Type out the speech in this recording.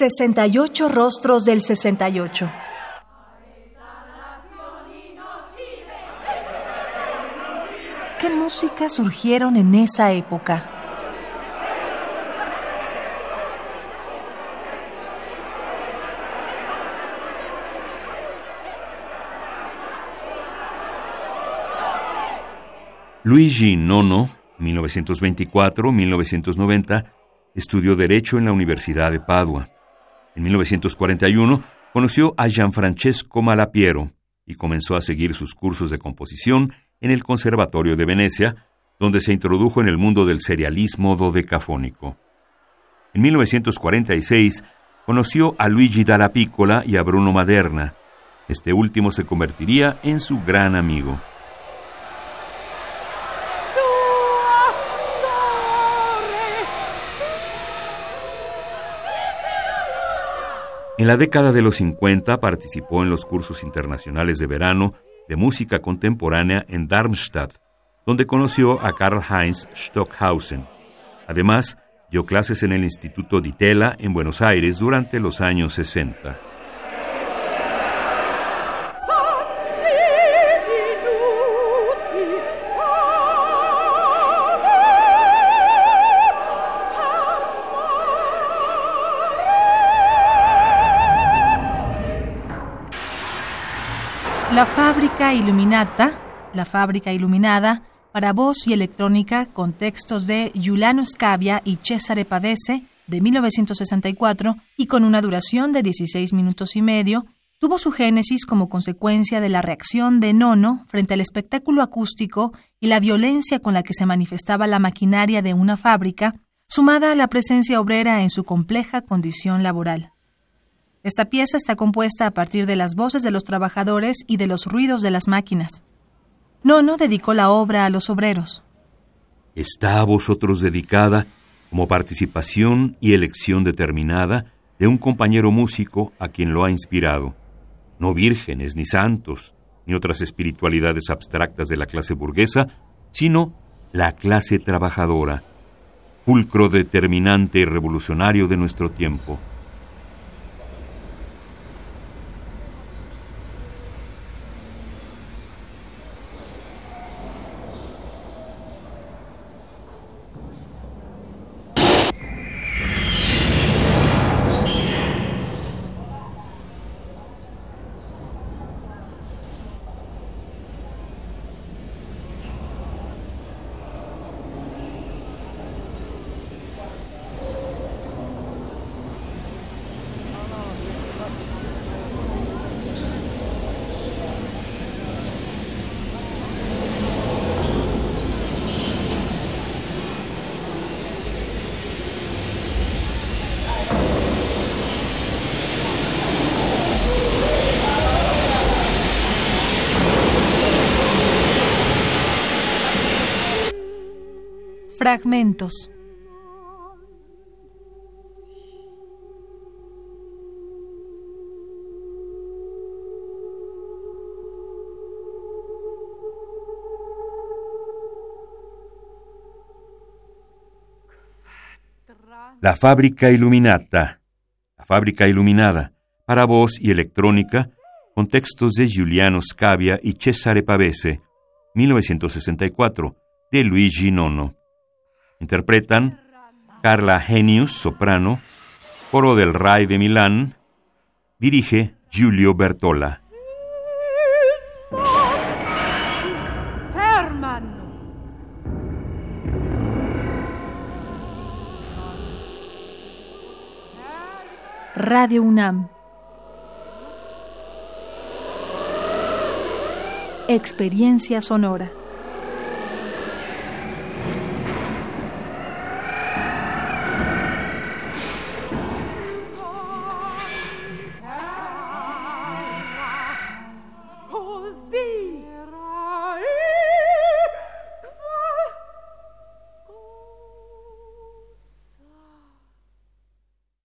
68 rostros del 68. ¿Qué música surgieron en esa época? Luigi Nono, 1924-1990, estudió Derecho en la Universidad de Padua. En 1941 conoció a Gianfrancesco Malapiero y comenzó a seguir sus cursos de composición en el Conservatorio de Venecia, donde se introdujo en el mundo del serialismo dodecafónico. En 1946 conoció a Luigi Dalla Piccola y a Bruno Maderna. Este último se convertiría en su gran amigo. En la década de los 50 participó en los cursos internacionales de verano de música contemporánea en Darmstadt, donde conoció a Karl Heinz Stockhausen. Además, dio clases en el Instituto Di Tella en Buenos Aires durante los años 60. La fábrica iluminata, la fábrica iluminada, para voz y electrónica con textos de Giuliano Scavia y Cesare Pavese de 1964 y con una duración de 16 minutos y medio, tuvo su génesis como consecuencia de la reacción de Nono frente al espectáculo acústico y la violencia con la que se manifestaba la maquinaria de una fábrica, sumada a la presencia obrera en su compleja condición laboral. Esta pieza está compuesta a partir de las voces de los trabajadores y de los ruidos de las máquinas. Nono dedicó la obra a los obreros. Está a vosotros dedicada como participación y elección determinada de un compañero músico a quien lo ha inspirado. No vírgenes, ni santos, ni otras espiritualidades abstractas de la clase burguesa, sino la clase trabajadora, fulcro determinante y revolucionario de nuestro tiempo. Fragmentos. La fábrica iluminata, la fábrica iluminada, para voz y electrónica, con textos de Giuliano Scavia y Cesare Pavese, 1964, de Luigi Nono. Interpretan Carla Genius, soprano, coro del RAI de Milán, dirige Giulio Bertola. Radio UNAM. Experiencia sonora. thee.